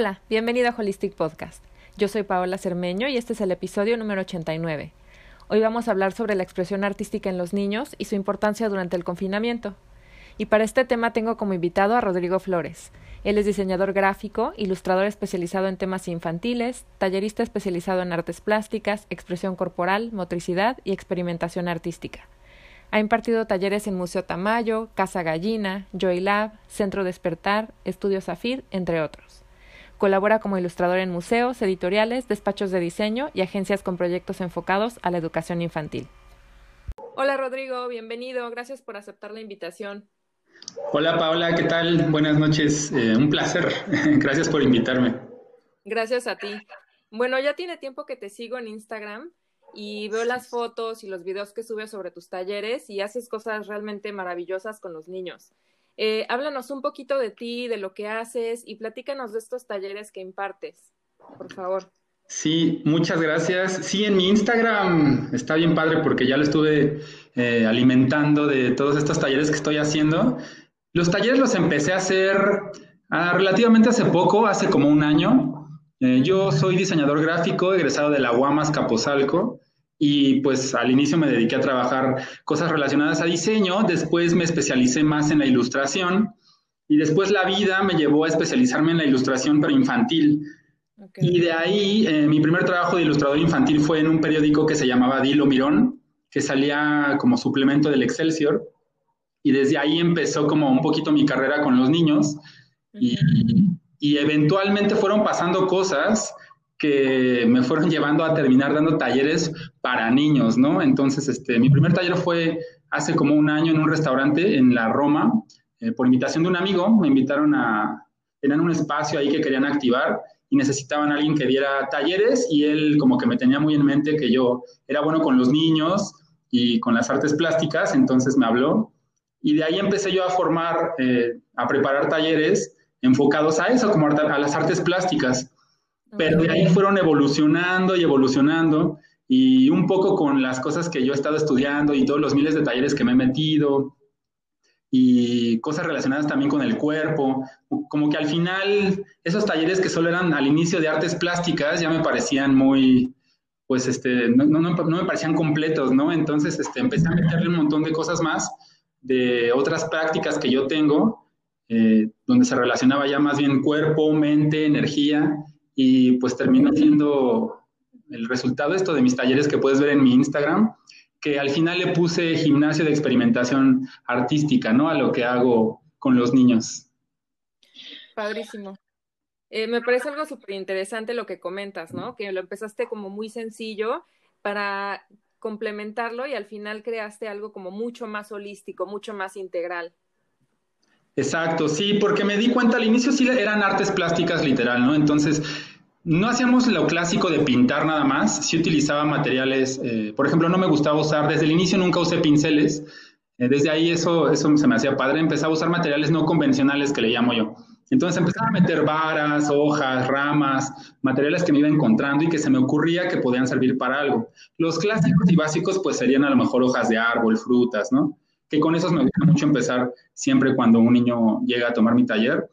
Hola, bienvenido a Holistic Podcast. Yo soy Paola Cermeño y este es el episodio número 89. Hoy vamos a hablar sobre la expresión artística en los niños y su importancia durante el confinamiento. Y para este tema tengo como invitado a Rodrigo Flores. Él es diseñador gráfico, ilustrador especializado en temas infantiles, tallerista especializado en artes plásticas, expresión corporal, motricidad y experimentación artística. Ha impartido talleres en Museo Tamayo, Casa Gallina, Joy Lab, Centro Despertar, Estudio Zafir, entre otros. Colabora como ilustrador en museos, editoriales, despachos de diseño y agencias con proyectos enfocados a la educación infantil. Hola Rodrigo, bienvenido. Gracias por aceptar la invitación. Hola Paola, ¿qué tal? Buenas noches. Eh, un placer. Gracias por invitarme. Gracias a ti. Bueno, ya tiene tiempo que te sigo en Instagram y veo las fotos y los videos que subes sobre tus talleres y haces cosas realmente maravillosas con los niños. Eh, háblanos un poquito de ti, de lo que haces y platícanos de estos talleres que impartes, por favor. Sí, muchas gracias. Sí, en mi Instagram está bien padre porque ya lo estuve eh, alimentando de todos estos talleres que estoy haciendo. Los talleres los empecé a hacer ah, relativamente hace poco, hace como un año. Eh, yo soy diseñador gráfico, egresado de la UAMAS Capozalco y pues al inicio me dediqué a trabajar cosas relacionadas a diseño, después me especialicé más en la ilustración y después la vida me llevó a especializarme en la ilustración pero infantil. Y de ahí eh, mi primer trabajo de ilustrador infantil fue en un periódico que se llamaba Dilo Mirón, que salía como suplemento del Excelsior. Y desde ahí empezó como un poquito mi carrera con los niños. y, y eventualmente fueron pasando cosas que me fueron llevando a terminar dando talleres para niños, ¿no? Entonces, este, mi primer taller fue hace como un año en un restaurante en la Roma, eh, por invitación de un amigo, me invitaron a, tener un espacio ahí que querían activar y necesitaban alguien que diera talleres y él como que me tenía muy en mente que yo era bueno con los niños y con las artes plásticas, entonces me habló y de ahí empecé yo a formar, eh, a preparar talleres enfocados a eso, como a las artes plásticas. Pero de ahí fueron evolucionando y evolucionando y un poco con las cosas que yo he estado estudiando y todos los miles de talleres que me he metido y cosas relacionadas también con el cuerpo, como que al final esos talleres que solo eran al inicio de artes plásticas ya me parecían muy, pues este, no, no, no me parecían completos, ¿no? Entonces este, empecé a meterle un montón de cosas más de otras prácticas que yo tengo, eh, donde se relacionaba ya más bien cuerpo, mente, energía, y pues termina siendo el resultado esto de mis talleres que puedes ver en mi Instagram, que al final le puse gimnasio de experimentación artística, ¿no? A lo que hago con los niños. Padrísimo. Eh, me parece algo súper interesante lo que comentas, ¿no? Que lo empezaste como muy sencillo para complementarlo y al final creaste algo como mucho más holístico, mucho más integral. Exacto, sí, porque me di cuenta al inicio sí eran artes plásticas literal, ¿no? Entonces, no hacíamos lo clásico de pintar nada más, sí utilizaba materiales, eh, por ejemplo, no me gustaba usar, desde el inicio nunca usé pinceles, eh, desde ahí eso, eso se me hacía padre, empezaba a usar materiales no convencionales que le llamo yo. Entonces empezaba a meter varas, hojas, ramas, materiales que me iba encontrando y que se me ocurría que podían servir para algo. Los clásicos y básicos pues serían a lo mejor hojas de árbol, frutas, ¿no? que con esos me gusta mucho empezar siempre cuando un niño llega a tomar mi taller.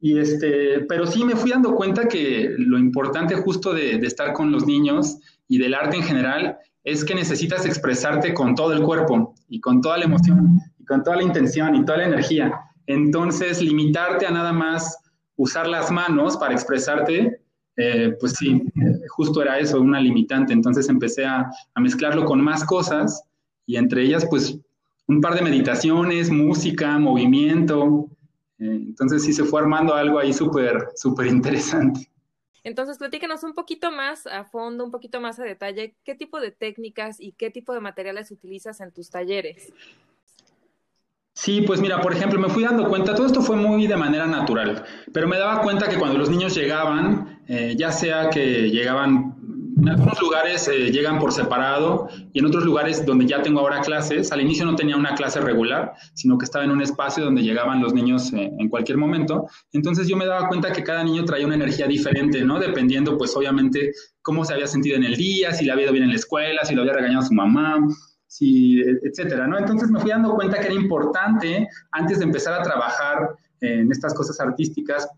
Y este, pero sí me fui dando cuenta que lo importante justo de, estar con los niños y del arte en general es que necesitas expresarte con todo el cuerpo y con toda la emoción y con toda la intención y toda la energía. Entonces, limitarte a nada más usar las manos para expresarte, eh, pues sí, justo era eso, una limitante. Entonces empecé a, a mezclarlo con más cosas y entre ellas, pues un par de meditaciones, música, movimiento. Eh, entonces sí se fue armando algo ahí súper, súper interesante. Entonces, platícanos un poquito más a fondo, un poquito más a detalle, qué tipo de técnicas y qué tipo de materiales utilizas en tus talleres. Sí, pues mira, por ejemplo, me fui dando cuenta, todo esto fue muy de manera natural, pero me daba cuenta que cuando los niños llegaban, eh, ya sea que llegaban en algunos lugares eh, llegan por separado y en otros lugares donde ya tengo ahora clases, al inicio no tenía una clase regular, sino que estaba en un espacio donde llegaban los niños eh, en cualquier momento. Entonces yo me daba cuenta que cada niño traía una energía diferente, ¿no? Dependiendo, pues obviamente, cómo se había sentido en el día, si le había ido bien en la escuela, si lo había regañado su mamá, si, etcétera, ¿no? Entonces me fui dando cuenta que era importante, antes de empezar a trabajar en estas cosas artísticas,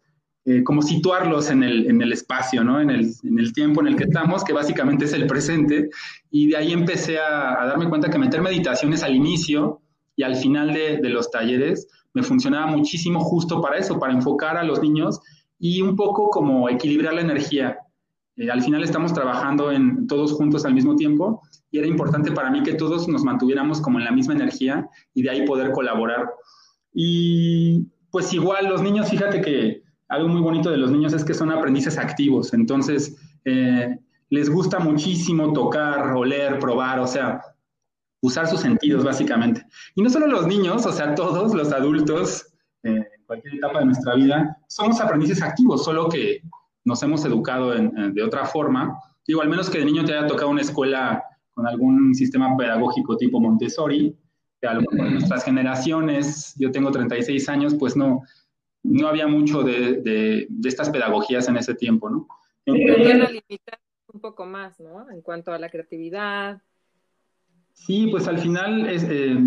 eh, como situarlos en el, en el espacio, ¿no? En el, en el, tiempo en el que estamos, que básicamente es el presente. Y de ahí empecé a, a darme cuenta que meter meditaciones al inicio y al final de, de, los talleres me funcionaba muchísimo justo para eso, para enfocar a los niños y un poco como equilibrar la energía. Eh, al final estamos trabajando en todos juntos al mismo tiempo y era importante para mí que todos nos mantuviéramos como en la misma energía y de ahí poder colaborar. Y pues igual los niños, fíjate que algo muy bonito de los niños es que son aprendices activos, entonces eh, les gusta muchísimo tocar, oler, probar, o sea, usar sus sentidos básicamente. Y no solo los niños, o sea, todos los adultos, eh, en cualquier etapa de nuestra vida, somos aprendices activos, solo que nos hemos educado de otra forma. Digo, al menos que de niño te haya tocado una escuela con algún sistema pedagógico tipo Montessori, que a lo mejor nuestras generaciones, yo tengo 36 años, pues no, no había mucho de, de, de estas pedagogías en ese tiempo, ¿no? Entonces, un poco más, ¿no? En cuanto a la creatividad. Sí, pues al final es, eh,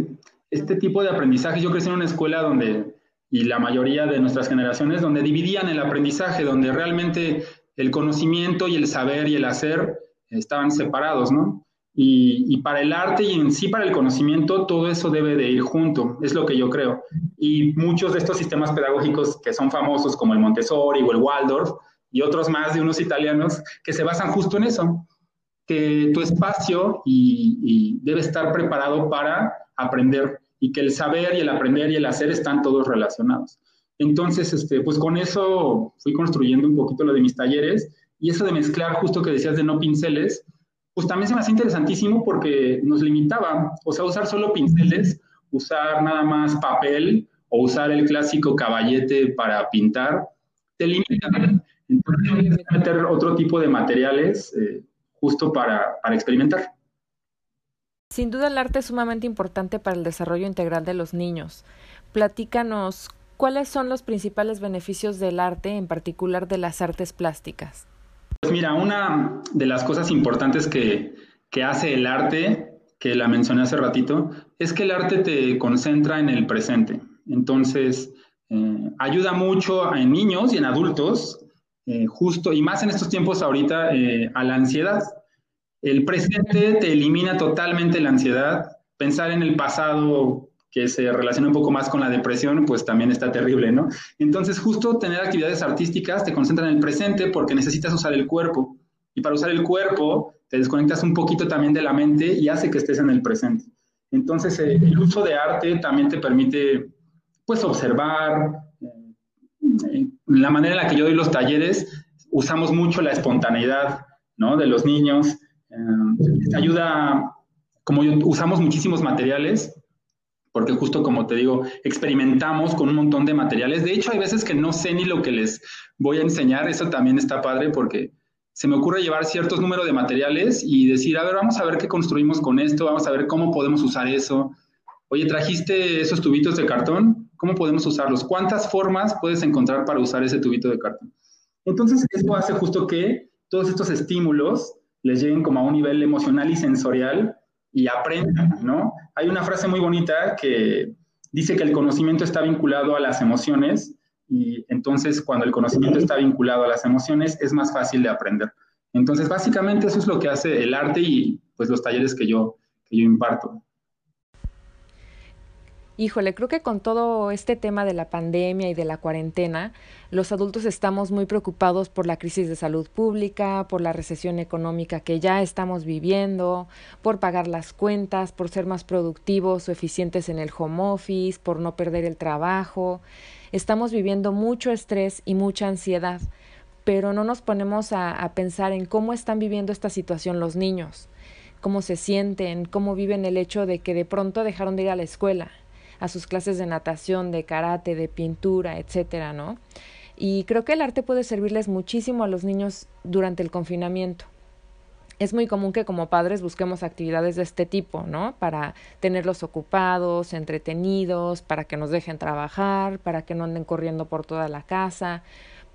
este tipo de aprendizaje, yo crecí en una escuela donde, y la mayoría de nuestras generaciones, donde dividían el aprendizaje, donde realmente el conocimiento y el saber y el hacer estaban separados, ¿no? Y, para el arte y en sí para el conocimiento, todo eso debe de ir junto, es lo que yo creo. Y muchos de estos sistemas pedagógicos que son famosos, como el Montessori o el Waldorf, y otros más de unos italianos, que se basan justo en eso, que tu espacio y, debe estar preparado para aprender y que el saber y el aprender y el hacer están todos relacionados. Entonces, este, pues con eso fui construyendo un poquito lo de mis talleres y eso de mezclar justo que decías de no pinceles, pues también se me hace interesantísimo porque nos limitaba, o sea, usar solo pinceles, usar nada más papel o usar el clásico caballete para pintar, te limita. Entonces, meter otro tipo de materiales eh, justo para, para experimentar. Sin duda el arte es sumamente importante para el desarrollo integral de los niños. Platícanos, ¿cuáles son los principales beneficios del arte, en particular de las artes plásticas? Pues mira, una de las cosas importantes que, que hace el arte, que la mencioné hace ratito, es que el arte te concentra en el presente. Entonces, eh, ayuda mucho en niños y en adultos, eh, justo, y más en estos tiempos ahorita, eh, a la ansiedad. El presente te elimina totalmente la ansiedad. Pensar en el pasado que se relaciona un poco más con la depresión, pues también está terrible, ¿no? Entonces, justo tener actividades artísticas te concentran en el presente porque necesitas usar el cuerpo. Y para usar el cuerpo, te desconectas un poquito también de la mente y hace que estés en el presente. Entonces, eh, el uso de arte también te permite, pues, observar. Eh, la manera en la que yo doy los talleres, usamos mucho la espontaneidad, ¿no? De los niños. Eh, ayuda, como usamos muchísimos materiales, porque justo como te digo, experimentamos con un montón de materiales. De hecho, hay veces que no sé ni lo que les voy a enseñar, eso también está padre porque se me ocurre llevar ciertos números de materiales y decir, a ver, vamos a ver qué construimos con esto, vamos a ver cómo podemos usar eso. Oye, trajiste esos tubitos de cartón, ¿cómo podemos usarlos? ¿Cuántas formas puedes encontrar para usar ese tubito de cartón? Entonces, eso hace justo que todos estos estímulos les lleguen como a un nivel emocional y sensorial y aprendan, ¿no? Hay una frase muy bonita que dice que el conocimiento está vinculado a las emociones y entonces cuando el conocimiento está vinculado a las emociones es más fácil de aprender. Entonces, básicamente eso es lo que hace el arte y pues los talleres que yo, que yo imparto. Híjole, creo que con todo este tema de la pandemia y de la cuarentena, los adultos estamos muy preocupados por la crisis de salud pública, por la recesión económica que ya estamos viviendo, por pagar las cuentas, por ser más productivos o eficientes en el home office, por no perder el trabajo. Estamos viviendo mucho estrés y mucha ansiedad, pero no nos ponemos a, a pensar en cómo están viviendo esta situación los niños, cómo se sienten, cómo viven el hecho de que de pronto dejaron de ir a la escuela a sus clases de natación, de karate, de pintura, etcétera, ¿no? Y creo que el arte puede servirles muchísimo a los niños durante el confinamiento. Es muy común que como padres busquemos actividades de este tipo, ¿no? Para tenerlos ocupados, entretenidos, para que nos dejen trabajar, para que no anden corriendo por toda la casa.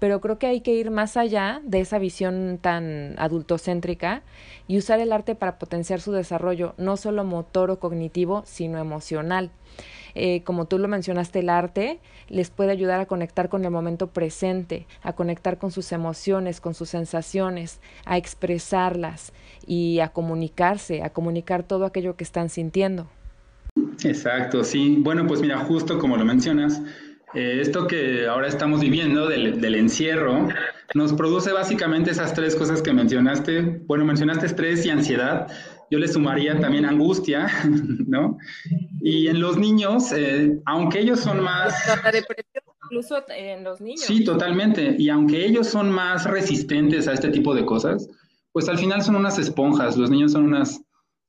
Pero creo que hay que ir más allá de esa visión tan adultocéntrica y usar el arte para potenciar su desarrollo, no solo motor o cognitivo, sino emocional. Eh, como tú lo mencionaste, el arte les puede ayudar a conectar con el momento presente, a conectar con sus emociones, con sus sensaciones, a expresarlas y a comunicarse, a comunicar todo aquello que están sintiendo. Exacto, sí. Bueno, pues mira, justo como lo mencionas, eh, esto que ahora estamos viviendo del, del, encierro nos produce básicamente esas tres cosas que mencionaste. Bueno, mencionaste estrés y ansiedad. Yo le sumaría también angustia, ¿no? Y en los niños, eh, aunque ellos son más... La depresión incluso en los niños. Sí, totalmente. Y aunque ellos son más resistentes a este tipo de cosas, pues al final son unas esponjas. Los niños son unas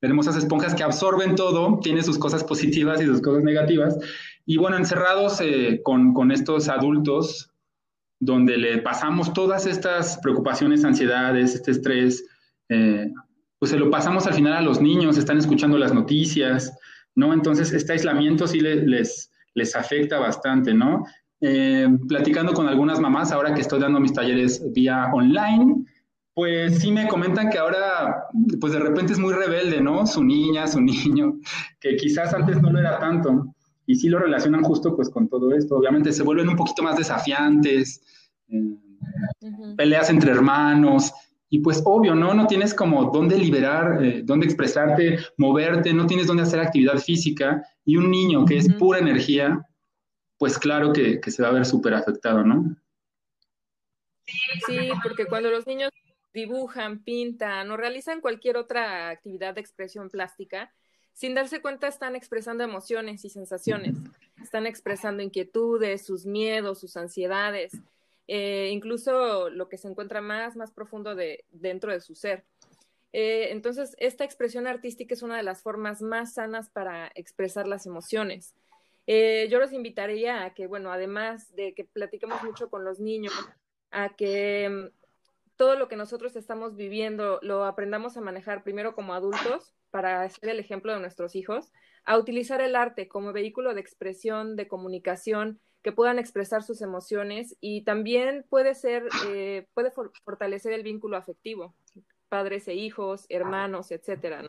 hermosas esponjas que absorben todo, tiene sus cosas positivas y sus cosas negativas. Y bueno, encerrados eh, con, con, estos adultos, donde le pasamos todas estas preocupaciones, ansiedades, este estrés, eh, pues se lo pasamos al final a los niños, están escuchando las noticias, ¿no? Entonces, este aislamiento sí les, les, afecta bastante, ¿no? Eh, platicando con algunas mamás, ahora que estoy dando mis talleres vía online, pues sí me comentan que ahora, pues de repente es muy rebelde, ¿no? Su niña, su niño, que quizás antes no lo era tanto y sí lo relacionan justo pues con todo esto. Obviamente se vuelven un poquito más desafiantes, eh, peleas entre hermanos, y pues obvio, ¿no? No tienes como dónde liberar, eh, dónde expresarte, moverte, no tienes dónde hacer actividad física, y un niño que es pura energía, pues claro que, que se va a ver súper afectado, ¿no? Sí, porque cuando los niños dibujan, pintan o realizan cualquier otra actividad de expresión plástica, sin darse cuenta están expresando emociones y sensaciones, están expresando inquietudes, sus miedos, sus ansiedades, eh, incluso lo que se encuentra más, más profundo de, dentro de su ser. Eh, entonces, esta expresión artística es una de las formas más sanas para expresar las emociones. Eh, yo los invitaría a que, bueno, además de que platiquemos mucho con los niños, a que mm, todo lo que nosotros estamos viviendo lo aprendamos a manejar primero como adultos para ser el ejemplo de nuestros hijos, a utilizar el arte como vehículo de expresión, de comunicación, que puedan expresar sus emociones y también puede ser, eh, puede fortalecer el vínculo afectivo, padres e hijos, hermanos, etcétera.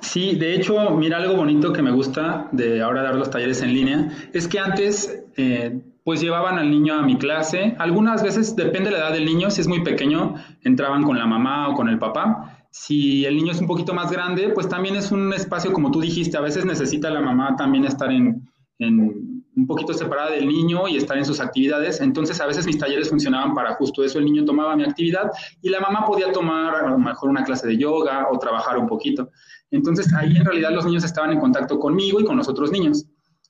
Sí, de hecho, mira algo bonito que me gusta de ahora dar los talleres en línea, es que antes eh, pues llevaban al niño a mi clase, algunas veces depende de la edad del niño, si es muy pequeño, entraban con la mamá o con el papá, si el niño es un poquito más grande, pues también es un espacio, como tú dijiste, a veces necesita la mamá también estar en, un poquito separada del niño y estar en sus actividades. Entonces, a veces mis talleres funcionaban para justo eso. El niño tomaba mi actividad y la mamá podía tomar a lo mejor una clase de yoga o trabajar un poquito. Entonces, ahí en realidad los niños estaban en contacto conmigo y con los otros niños.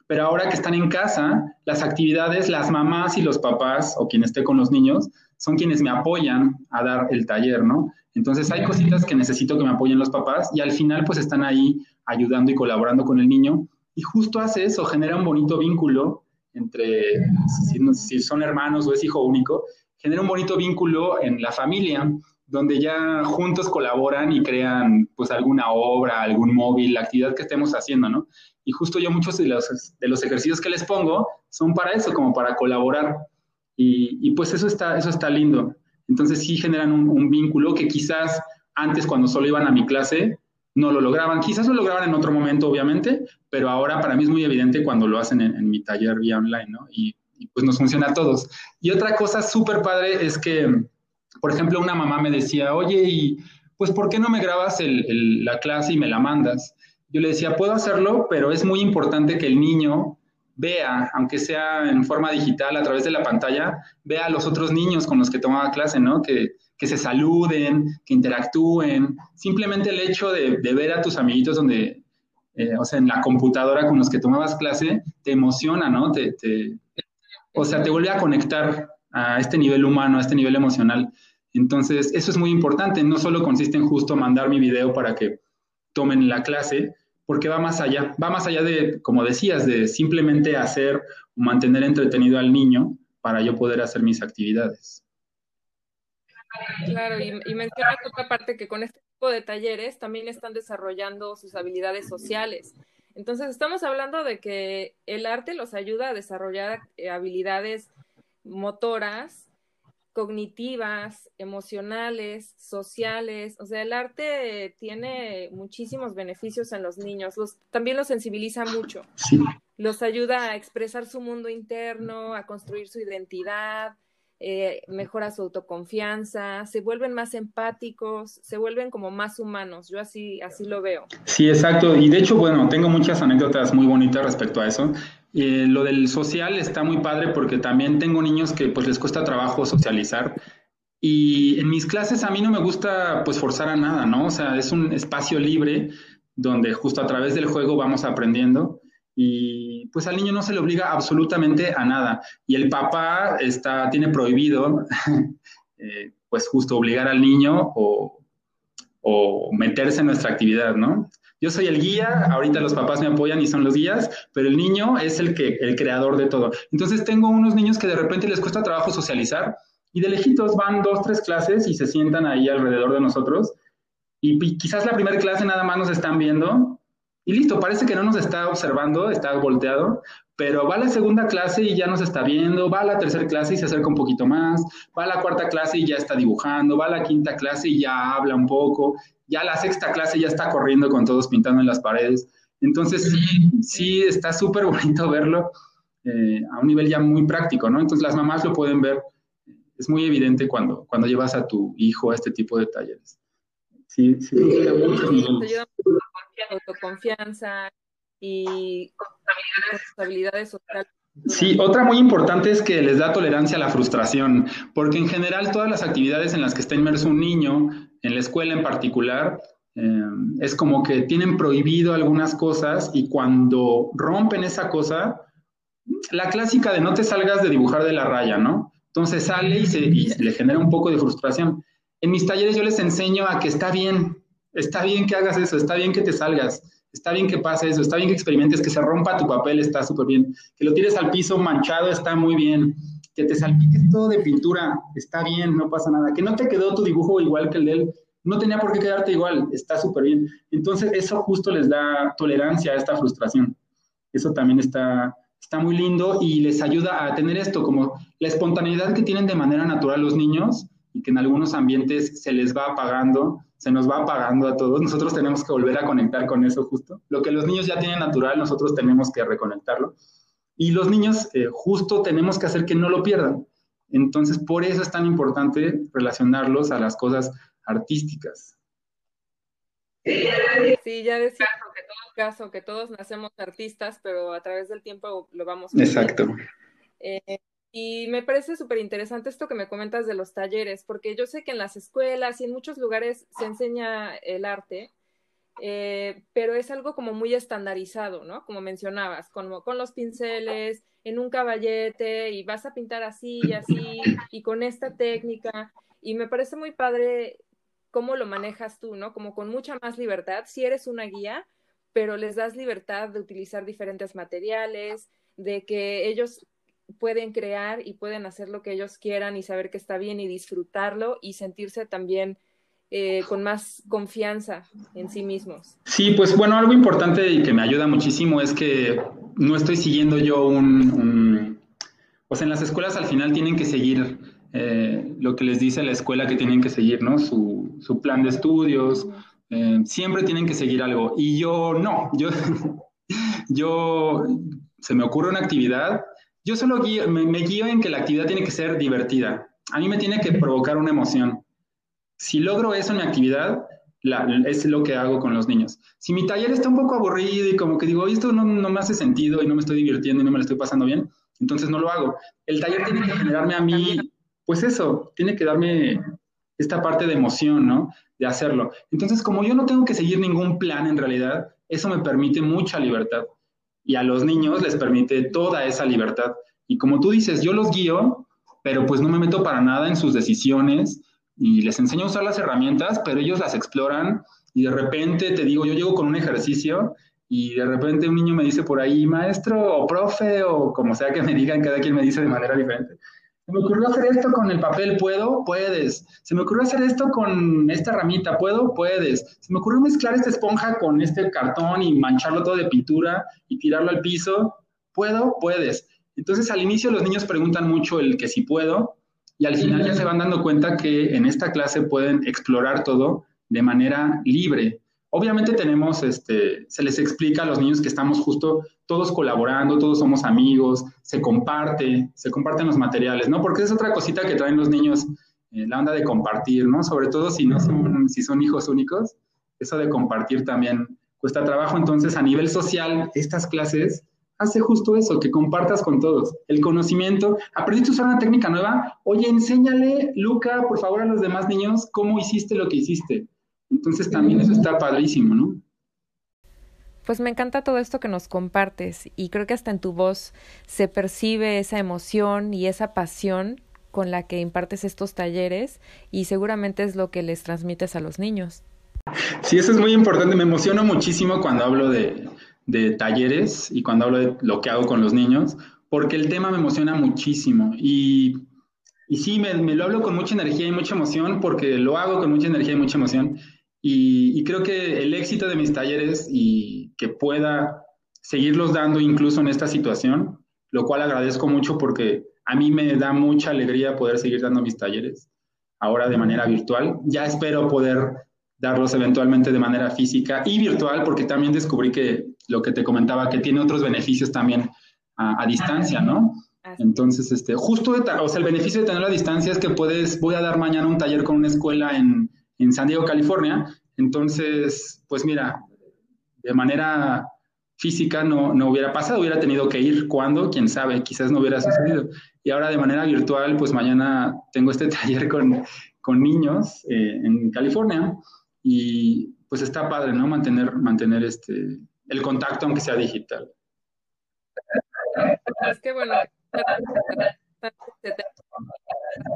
Pero ahora que están en casa, las actividades, las mamás y los papás o quien esté con los niños son quienes me apoyan a dar el taller, ¿no? Entonces hay cositas que necesito que me apoyen los papás y al final pues están ahí ayudando y colaborando con el niño y justo hace eso, genera un bonito vínculo entre, si, son hermanos o es hijo único, genera un bonito vínculo en la familia donde ya juntos colaboran y crean pues alguna obra, algún móvil, la actividad que estemos haciendo, ¿no? Y justo yo muchos de los, de los ejercicios que les pongo son para eso, como para colaborar. Y, pues eso está, eso está lindo. Entonces sí generan un, vínculo que quizás antes cuando solo iban a mi clase no lo lograban. Quizás lo lograban en otro momento, obviamente, pero ahora para mí es muy evidente cuando lo hacen en, mi taller vía online, ¿no? Y, pues nos funciona a todos. Y otra cosa súper padre es que, por ejemplo, una mamá me decía, oye, y pues ¿por qué no me grabas la clase y me la mandas? Yo le decía, puedo hacerlo, pero es muy importante que el niño vea, aunque sea en forma digital, a través de la pantalla, vea a los otros niños con los que tomaba clase, ¿no? Que, se saluden, que interactúen. Simplemente el hecho de, ver a tus amiguitos donde, eh, o sea, en la computadora con los que tomabas clase, te emociona, ¿no? Te, o sea, te vuelve a conectar a este nivel humano, a este nivel emocional. Entonces, eso es muy importante. No solo consiste en justo mandar mi video para que tomen la clase, porque va más allá, va más allá de, como decías, de simplemente hacer o mantener entretenido al niño para yo poder hacer mis actividades. Claro, y, y mencionas otra parte que con este tipo de talleres también están desarrollando sus habilidades sociales. Entonces, estamos hablando de que el arte los ayuda a desarrollar eh, habilidades motoras cognitivas, emocionales, sociales. O sea, el arte tiene muchísimos beneficios en los niños. Los, también los sensibiliza mucho. los ayuda a expresar su mundo interno, a construir su identidad, eh, mejora su autoconfianza, se vuelven más empáticos, se vuelven como más humanos. Yo así, así lo veo. Sí, exacto. Y de hecho, bueno, tengo muchas anécdotas muy bonitas respecto a eso. Eh, lo del social está muy padre porque también tengo niños que pues les cuesta trabajo socializar. Y en mis clases a mí no me gusta pues forzar a nada, ¿no? O sea, es un espacio libre donde justo a través del juego vamos aprendiendo y pues al niño no se le obliga absolutamente a nada. Y el papá está, tiene prohibido eh, pues justo obligar al niño o, o meterse en nuestra actividad, ¿no? Yo soy el guía, ahorita los papás me apoyan y son los guías, pero el niño es el que el creador de todo. Entonces tengo unos niños que de repente les cuesta trabajo socializar y de lejitos van dos, tres clases y se sientan ahí alrededor de nosotros y quizás la primera clase nada más nos están viendo y listo, parece que no nos está observando, está volteado, pero va a la segunda clase y ya nos está viendo, va a la tercera clase y se acerca un poquito más, va a la cuarta clase y ya está dibujando, va a la quinta clase y ya habla un poco, ya la sexta clase ya está corriendo con todos pintando en las paredes. Entonces sí, sí está súper bonito verlo eh, a un nivel ya muy práctico, ¿no? Entonces las mamás lo pueden ver. Es muy evidente cuando, cuando llevas a tu hijo a este tipo de talleres. Sí, sí, sí mucho autoconfianza y habilidades sociales. Sí, otra muy importante es que les da tolerancia a la frustración, porque en general todas las actividades en las que está inmerso un niño, en la escuela en particular, eh, es como que tienen prohibido algunas cosas y cuando rompen esa cosa, la clásica de no te salgas de dibujar de la raya, ¿no? Entonces sale y, se, le genera un poco de frustración. En mis talleres yo les enseño a que está bien, está bien que hagas eso, está bien que te salgas, está bien que pase eso, está bien que experimentes, que se rompa tu papel, está súper bien, que lo tires al piso manchado, está muy bien, que te salpiques todo de pintura, está bien, no pasa nada, que no te quedó tu dibujo igual que el de él, no tenía por qué quedarte igual, está súper bien. Entonces eso justo les da tolerancia a esta frustración. Eso también está, está muy lindo y les ayuda a tener esto, como la espontaneidad que tienen de manera natural los niños y que en algunos ambientes se les va apagando se nos va apagando a todos, nosotros tenemos que volver a conectar con eso justo. Lo que los niños ya tienen natural, nosotros tenemos que reconectarlo. Y los niños eh, justo tenemos que hacer que no lo pierdan. Entonces, por eso es tan importante relacionarlos a las cosas artísticas. Sí, ya decía que todo caso, que todos nacemos artistas, pero a través del tiempo lo vamos. Exacto. Eh, y me parece súper interesante esto que me comentas de los talleres, porque yo sé que en las escuelas y en muchos lugares se enseña el arte, eh, pero es algo como muy estandarizado, ¿no? Como mencionabas, con, con los pinceles, en un caballete, y vas a pintar así y así, y con esta técnica. Y me parece muy padre cómo lo manejas tú, ¿no? Como con mucha más libertad, si eres una guía, pero les das libertad de utilizar diferentes materiales, de que ellos pueden crear y pueden hacer lo que ellos quieran y saber que está bien y disfrutarlo y sentirse también eh, con más confianza en sí mismos. Sí, pues bueno, algo importante y que me ayuda muchísimo es que no estoy siguiendo yo un, pues en las escuelas al final tienen que seguir eh, lo que les dice la escuela que tienen que seguir, ¿no? Su, su plan de estudios, eh, siempre tienen que seguir algo. Y yo no, yo, yo se me ocurre una actividad yo solo me, guío en que la actividad tiene que ser divertida. A mí me tiene que provocar una emoción. Si logro eso en mi actividad, es lo que hago con los niños. Si mi taller está un poco aburrido y como que digo, esto no, no, me hace sentido y no me estoy divirtiendo y no me lo estoy pasando bien, entonces no lo hago. El taller tiene que generarme a mí, pues eso, tiene que darme esta parte de emoción, ¿no? De hacerlo. Entonces, como yo no tengo que seguir ningún plan en realidad, eso me permite mucha libertad y a los niños les permite toda esa libertad. Y como tú dices, yo los guío, pero pues no me meto para nada en sus decisiones y les enseño a usar las herramientas, pero ellos las exploran y de repente te digo, yo llego con un ejercicio y de repente un niño me dice por ahí, maestro o profe o como sea que me digan, cada quien me dice de manera diferente. Se me ocurrió hacer esto con el papel, ¿puedo? Puedes. Se me ocurrió hacer esto con esta ramita, ¿puedo? Puedes. Se me ocurrió mezclar esta esponja con este cartón y mancharlo todo de pintura y tirarlo al piso, ¿puedo? Puedes. Entonces al inicio los niños preguntan mucho el que si puedo y al final ya se van dando cuenta que en esta clase pueden explorar todo de manera libre, Obviamente tenemos, este, se les explica a los niños que estamos justo todos colaborando, todos somos amigos, se comparte, se comparten los materiales, ¿no? Porque es otra cosita que traen los niños, eh, la onda de compartir, ¿no? Sobre todo si no son, si son hijos únicos, eso de compartir también cuesta trabajo. Entonces, a nivel social, estas clases hace justo eso, que compartas con todos el conocimiento. ¿Aprendiste a usar una técnica nueva? Oye, enséñale, Luca, por favor, a los demás niños cómo hiciste lo que hiciste. Entonces también eso está padrísimo, ¿no? Pues me encanta todo esto que nos compartes y creo que hasta en tu voz se percibe esa emoción y esa pasión con la que impartes estos talleres y seguramente es lo que les transmites a los niños. Sí, eso es muy importante. Me emociono muchísimo cuando hablo de, de talleres y cuando hablo de lo que hago con los niños, porque el tema me emociona muchísimo. Y, y sí, me, me, lo hablo con mucha energía y mucha emoción, porque lo hago con mucha energía y mucha emoción. Y, y, creo que el éxito de mis talleres y que pueda seguirlos dando incluso en esta situación, lo cual agradezco mucho porque a mí me da mucha alegría poder seguir dando mis talleres ahora de manera virtual. Ya espero poder darlos eventualmente de manera física y virtual, porque también descubrí que lo que te comentaba, que tiene otros beneficios también a, a distancia, ¿no? Entonces, este, justo, de, o sea, el beneficio de tener la distancia es que puedes, voy a dar mañana un taller con una escuela en, en San Diego, California. Entonces, pues mira, de manera física no, no hubiera pasado, hubiera tenido que ir. ¿Cuándo? ¿Quién sabe? Quizás no hubiera sucedido. Y ahora de manera virtual, pues mañana tengo este taller con, con niños eh, en California y pues está padre, ¿no? Mantener, mantener este, el contacto, aunque sea digital. Es que bueno,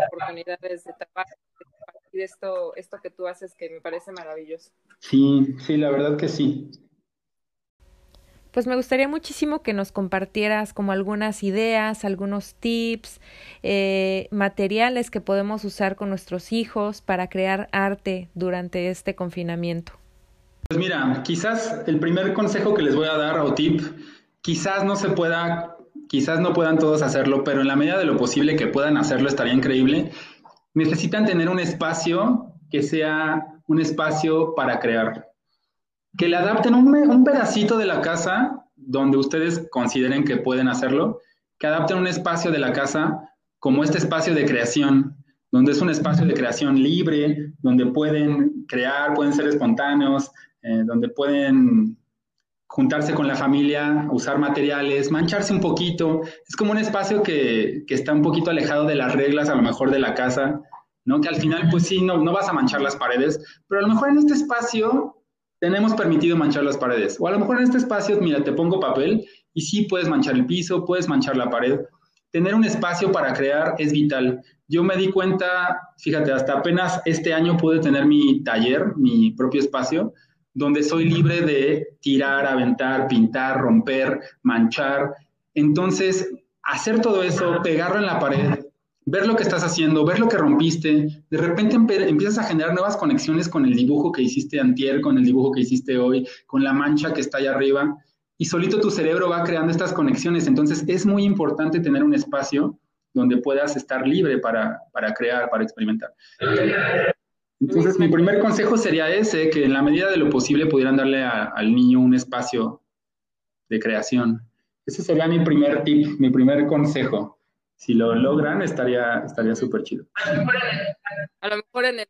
oportunidades de trabajo, de esto, esto que tú haces que me parece maravilloso. Sí, sí, la verdad que sí. Pues me gustaría muchísimo que nos compartieras como algunas ideas, algunos tips, eh, materiales que podemos usar con nuestros hijos para crear arte durante este confinamiento. Pues mira, quizás el primer consejo que les voy a dar o tip, quizás no se pueda, quizás no puedan todos hacerlo, pero en la medida de lo posible que puedan hacerlo estaría increíble. Necesitan tener un espacio que sea un espacio para crear. Que le adapten un, un, pedacito de la casa donde ustedes consideren que pueden hacerlo, que adapten un espacio de la casa como este espacio de creación, donde es un espacio de creación libre, donde pueden crear, pueden ser espontáneos, eh, donde pueden juntarse con la familia, usar materiales, mancharse un poquito. Es como un espacio que, que, está un poquito alejado de las reglas, a lo mejor de la casa, ¿no? Que al final, pues sí, no, no vas a manchar las paredes, pero a lo mejor en este espacio tenemos permitido manchar las paredes. O a lo mejor en este espacio, mira, te pongo papel y sí puedes manchar el piso, puedes manchar la pared. Tener un espacio para crear es vital. Yo me di cuenta, fíjate, hasta apenas este año pude tener mi taller, mi propio espacio, donde soy libre de tirar, aventar, pintar, romper, manchar. Entonces, hacer todo eso, pegarlo en la pared, ver lo que estás haciendo, ver lo que rompiste, de repente empiezas a generar nuevas conexiones con el dibujo que hiciste antier, con el dibujo que hiciste hoy, con la mancha que está allá arriba, y solito tu cerebro va creando estas conexiones. Entonces es muy importante tener un espacio donde puedas estar libre para, para crear, para experimentar. Entonces mi primer consejo sería ese, que en la medida de lo posible pudieran darle a, al niño un espacio de creación. Ese sería mi primer tip, mi primer consejo si lo logran, estaría estaría súper chido. A lo mejor en el,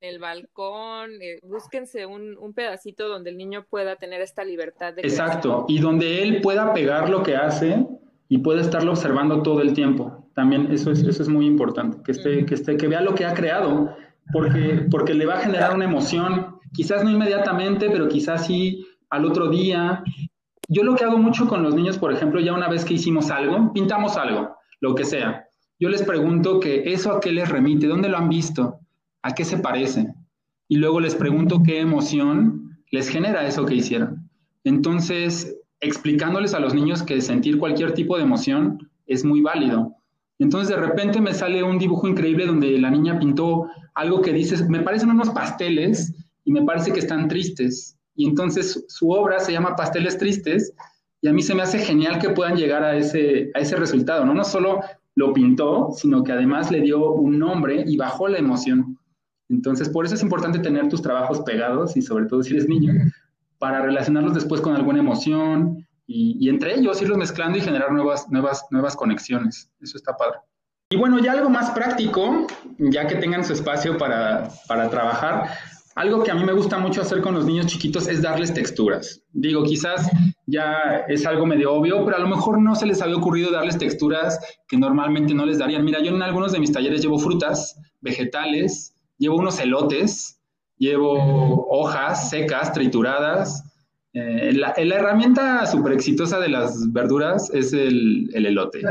en el balcón, eh, búsquense un, un, pedacito donde el niño pueda tener esta libertad de Exacto, y donde él pueda pegar lo que hace y pueda estarlo observando todo el tiempo. También eso es, eso es muy importante, que esté, que esté, que vea lo que ha creado, porque, porque le va a generar una emoción, quizás no inmediatamente, pero quizás sí al otro día, yo lo que hago mucho con los niños, por ejemplo, ya una vez que hicimos algo, pintamos algo, lo que sea, yo les pregunto que eso a qué les remite, dónde lo han visto, a qué se parece. Y luego les pregunto qué emoción les genera eso que hicieron. Entonces, explicándoles a los niños que sentir cualquier tipo de emoción es muy válido. Entonces, de repente me sale un dibujo increíble donde la niña pintó algo que dice, me parecen unos pasteles y me parece que están tristes. Y entonces su obra se llama Pasteles Tristes y a mí se me hace genial que puedan llegar a ese, a ese resultado, ¿no? No solo lo pintó, sino que además le dio un nombre y bajó la emoción. Entonces, por eso es importante tener tus trabajos pegados y sobre todo si eres niño, para relacionarlos después con alguna emoción y, entre ellos irlos mezclando y generar nuevas, nuevas, nuevas conexiones. Eso está padre. Y bueno, ya algo más práctico, ya que tengan su espacio para, para trabajar, algo que a mí me gusta mucho hacer con los niños chiquitos es darles texturas. Digo, quizás ya es algo medio obvio, pero a lo mejor no se les había ocurrido darles texturas que normalmente no les darían. Mira, yo en algunos de mis talleres llevo frutas, vegetales, llevo unos elotes, llevo hojas secas, trituradas. Eh, la, herramienta súper exitosa de las verduras es el, elote.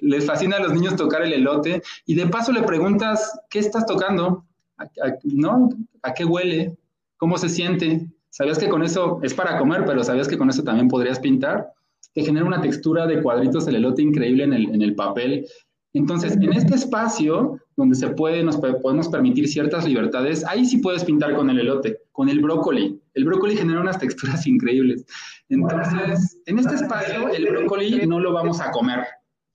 les fascina a los niños tocar el elote y de paso le preguntas, ¿qué estás tocando? ¿No? ¿A qué huele? ¿Cómo se siente? ¿Sabías que con eso es para comer, pero sabías que con eso también podrías pintar? Te genera una textura de cuadritos el elote increíble en el, en el papel. Entonces, en este espacio donde se puede, nos podemos permitir ciertas libertades, ahí sí puedes pintar con el elote, con el brócoli. El brócoli genera unas texturas increíbles. Entonces, en este espacio, el brócoli no lo vamos a comer.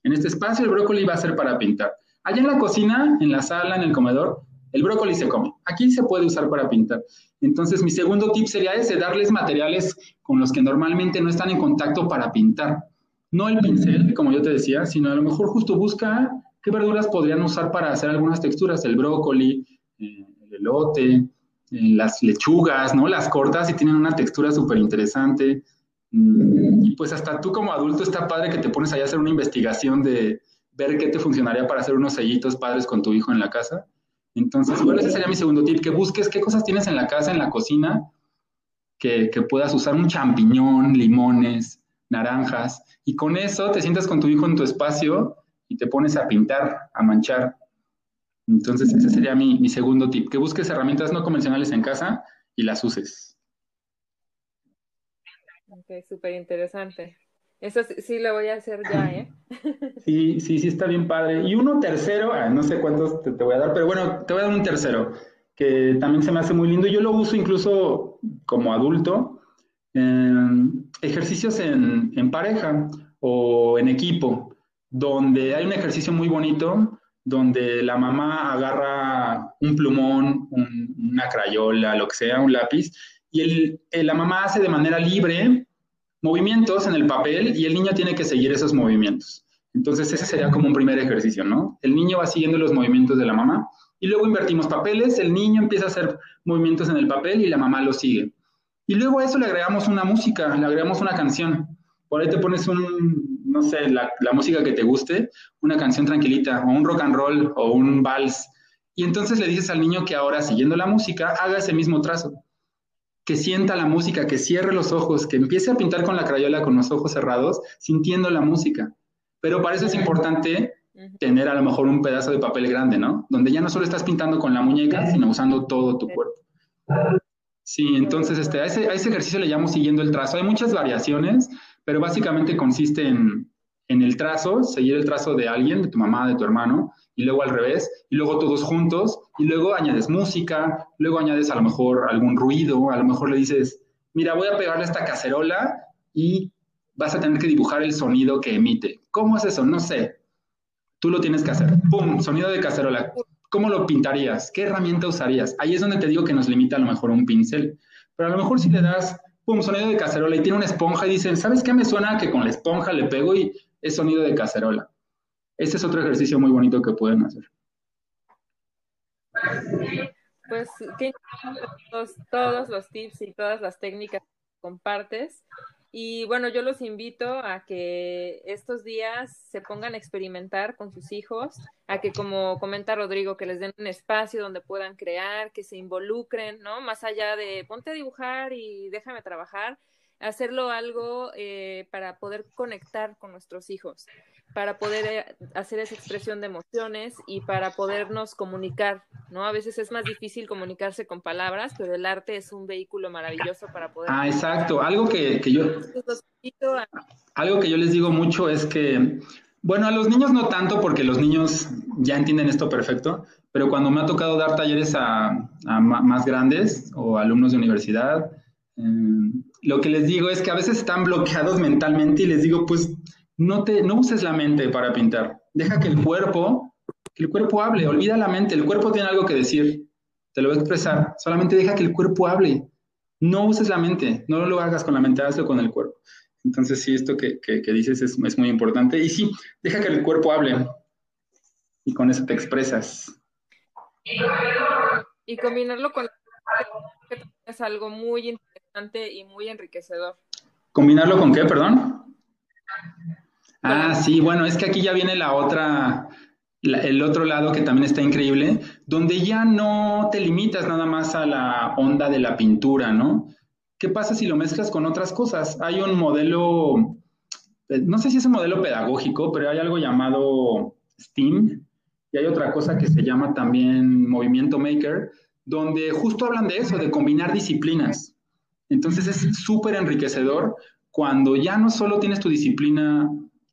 En este espacio, el brócoli va a ser para pintar. Allá en la cocina, en la sala, en el comedor, el brócoli se come. Aquí se puede usar para pintar. Entonces, mi segundo tip sería ese, darles materiales con los que normalmente no están en contacto para pintar. No el pincel, como yo te decía, sino a lo mejor justo busca qué verduras podrían usar para hacer algunas texturas. El brócoli, eh, el elote, las lechugas, ¿no? Las cortas y tienen una textura súper interesante. Mm, y pues hasta tú como adulto está padre que te pones ahí a hacer una investigación de ver qué te funcionaría para hacer unos sellitos padres con tu hijo en la casa entonces, bueno, ese sería mi segundo tip, que busques qué cosas tienes en la casa, en la cocina, que, puedas usar un champiñón, limones, naranjas, y con eso te sientas con tu hijo en tu espacio y te pones a pintar, a manchar. Entonces, ese sería mi, mi segundo tip, que busques herramientas no convencionales en casa y las uses. Ok, súper interesante. Eso sí, lo voy a hacer ya, ¿eh? Sí, sí, sí, está bien padre. Y uno tercero, ah, no sé cuántos te, voy a dar, pero bueno, te voy a dar un tercero, que también se me hace muy lindo. Yo lo uso incluso como adulto, ejercicios en, en pareja o en equipo, donde hay un ejercicio muy bonito, donde la mamá agarra un plumón, una crayola, lo que sea, un lápiz, y el, la mamá hace de manera libre movimientos en el papel y el niño tiene que seguir esos movimientos. Entonces ese sería como un primer ejercicio, ¿no? El niño va siguiendo los movimientos de la mamá y luego invertimos papeles, el niño empieza a hacer movimientos en el papel y la mamá lo sigue. Y luego a eso le agregamos una música, le agregamos una canción. Por ahí te pones un, no sé, la, la música que te guste, una canción tranquilita, o un rock and roll, o un vals. Y entonces le dices al niño que ahora, siguiendo la música, haga ese mismo trazo que sienta la música, que cierre los ojos, que empiece a pintar con la crayola con los ojos cerrados, sintiendo la música. Pero para eso es importante tener a lo mejor un pedazo de papel grande, ¿no? Donde ya no solo estás pintando con la muñeca, sino usando todo tu cuerpo. Sí, entonces este, a, ese, a ese ejercicio le llamo siguiendo el trazo. Hay muchas variaciones, pero básicamente consiste en, en el trazo, seguir el trazo de alguien, de tu mamá, de tu hermano, y luego al revés, y luego todos juntos, y luego añades música, luego añades a lo mejor algún ruido, a lo mejor le dices, mira, voy a pegarle esta cacerola y vas a tener que dibujar el sonido que emite. ¿Cómo es eso? No sé. Tú lo tienes que hacer. ¡Pum! Sonido de cacerola. ¿Cómo lo pintarías? ¿Qué herramienta usarías? Ahí es donde te digo que nos limita a lo mejor un pincel. Pero a lo mejor si le das, ¡pum! Sonido de cacerola y tiene una esponja y dicen, ¿sabes qué me suena que con la esponja le pego y es sonido de cacerola? Este es otro ejercicio muy bonito que pueden hacer. Pues que todos, todos los tips y todas las técnicas que compartes. Y bueno, yo los invito a que estos días se pongan a experimentar con sus hijos, a que como comenta Rodrigo, que les den un espacio donde puedan crear, que se involucren, ¿no? Más allá de ponte a dibujar y déjame trabajar, hacerlo algo eh, para poder conectar con nuestros hijos para poder eh, hacer esa expresión de emociones y para podernos comunicar, ¿no? A veces es más difícil comunicarse con palabras, pero el arte es un vehículo maravilloso para poder... Ah, exacto. Algo que, que yo... Algo que yo les digo mucho es que, bueno, a los niños no tanto porque los niños ya entienden esto perfecto, pero cuando me ha tocado dar talleres a, a más grandes o alumnos de universidad, eh, lo que les digo es que a veces están bloqueados mentalmente y les digo, pues no, te, no uses la mente para pintar. Deja que el cuerpo, Que el cuerpo hable, olvida la mente, el cuerpo tiene algo que decir, te lo voy a expresar, solamente deja que el cuerpo hable. No uses la mente, no lo hagas con la mente, hazlo con el cuerpo. Entonces, sí, esto que, dices es, es, muy importante. Y sí, deja que el cuerpo hable y con eso te expresas. Y combinarlo con es algo muy interesante y muy enriquecedor. ¿Combinarlo con qué, perdón? Ah, sí, bueno, es que aquí ya viene la otra, el otro lado que también está increíble, donde ya no te limitas nada más a la onda de la pintura, ¿no? ¿Qué pasa si lo mezclas con otras cosas? Hay un modelo, eh, no sé si es un modelo pedagógico, pero hay algo llamado STEAM y hay otra cosa que se llama también movimiento maker, donde justo hablan de eso, de combinar disciplinas. Entonces es súper enriquecedor cuando ya no solo tienes tu disciplina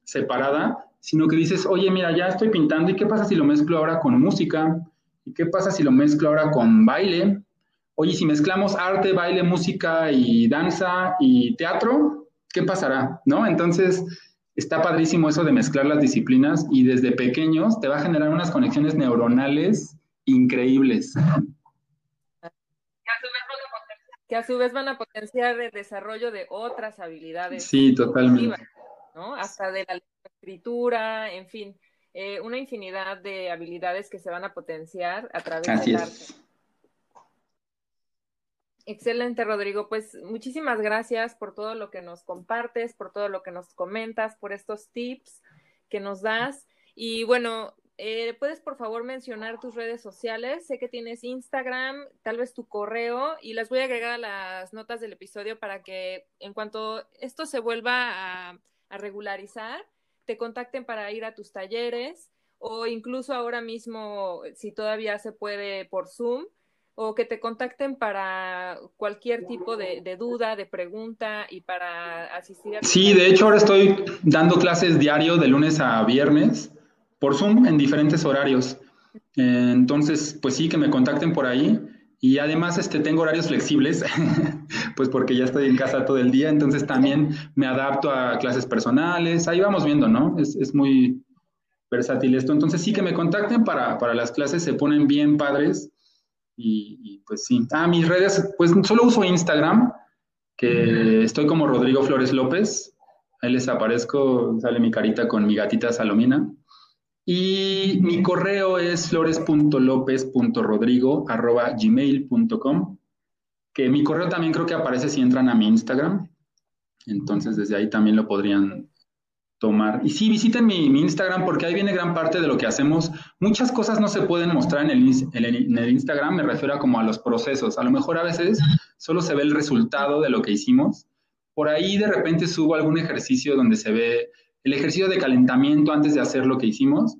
separada, sino que dices, oye, mira, ya estoy pintando, ¿y qué pasa si lo mezclo ahora con música? ¿Y qué pasa si lo mezclo ahora con baile? Oye, si mezclamos arte, baile, música y danza y teatro, ¿qué pasará? ¿No? Entonces, está padrísimo eso de mezclar las disciplinas y desde pequeños te va a generar unas conexiones neuronales increíbles. Que a su vez van a potenciar el desarrollo de otras habilidades. Sí, totalmente. ¿No? Hasta de la escritura, en fin, eh, una infinidad de habilidades que se van a potenciar a través del arte. Excelente, Rodrigo. Pues muchísimas gracias por todo lo que nos compartes, por todo lo que nos comentas, por estos tips que nos das. Y bueno, eh, ¿puedes por favor mencionar tus redes sociales? Sé que tienes Instagram, tal vez tu correo, y las voy a agregar a las notas del episodio para que en cuanto esto se vuelva a, a regularizar, te contacten para ir a tus talleres o incluso ahora mismo, si todavía se puede por Zoom, o que te contacten para cualquier tipo de, duda, de pregunta y para asistir a... Sí, de hecho ahora estoy dando clases diario de lunes a viernes por Zoom en diferentes horarios. Entonces, pues sí, que me contacten por ahí. Y además este, tengo horarios flexibles, pues porque ya estoy en casa todo el día, entonces también me adapto a clases personales. Ahí vamos viendo, ¿no? Es, es muy versátil esto. Entonces sí que me contacten para, para las clases, se ponen bien padres y, pues sí. Ah, mis redes, pues solo uso Instagram, que estoy como Rodrigo Flores López. Ahí les aparezco, sale mi carita con mi gatita Salomina. Y mi correo es flores.lopez.rodrigo.gmail.com que mi correo también creo que aparece si entran a mi Instagram. Entonces desde ahí también lo podrían tomar. Y sí, visiten mi, Instagram porque ahí viene gran parte de lo que hacemos. Muchas cosas no se pueden mostrar en el, en el, Instagram, me refiero a como a los procesos. A lo mejor a veces solo se ve el resultado de lo que hicimos. Por ahí de repente subo algún ejercicio donde se ve el ejercicio de calentamiento antes de hacer lo que hicimos.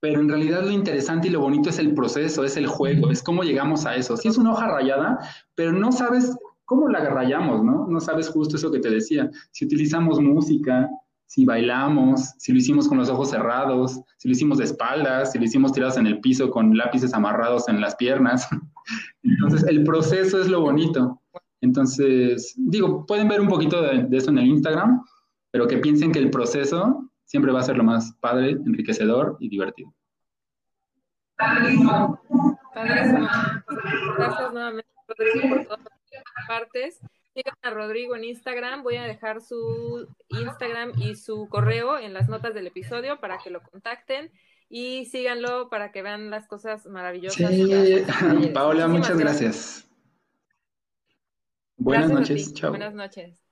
Pero en realidad lo interesante y lo bonito es el proceso, es el juego, es cómo llegamos a eso. Sí es una hoja rayada, pero no sabes cómo la rayamos, ¿no? No sabes justo eso que te decía. Si utilizamos música, si bailamos, si lo hicimos con los ojos cerrados, si lo hicimos de espaldas, si lo hicimos tirados en el piso con lápices amarrados en las piernas. Entonces, el proceso es lo bonito. Entonces, digo, pueden ver un poquito de, eso en el Instagram, pero que piensen que el proceso siempre va a ser lo más padre, enriquecedor y divertido. Padrísimo. Gracias nuevamente, Rodrigo, por todas las partes. Sigan a Rodrigo en Instagram. Voy a dejar su Instagram y su correo en las notas del episodio para que lo contacten y síganlo para que vean las cosas maravillosas. Sí. Paola, muchas gracias. Buenas noches. Chao. Buenas noches.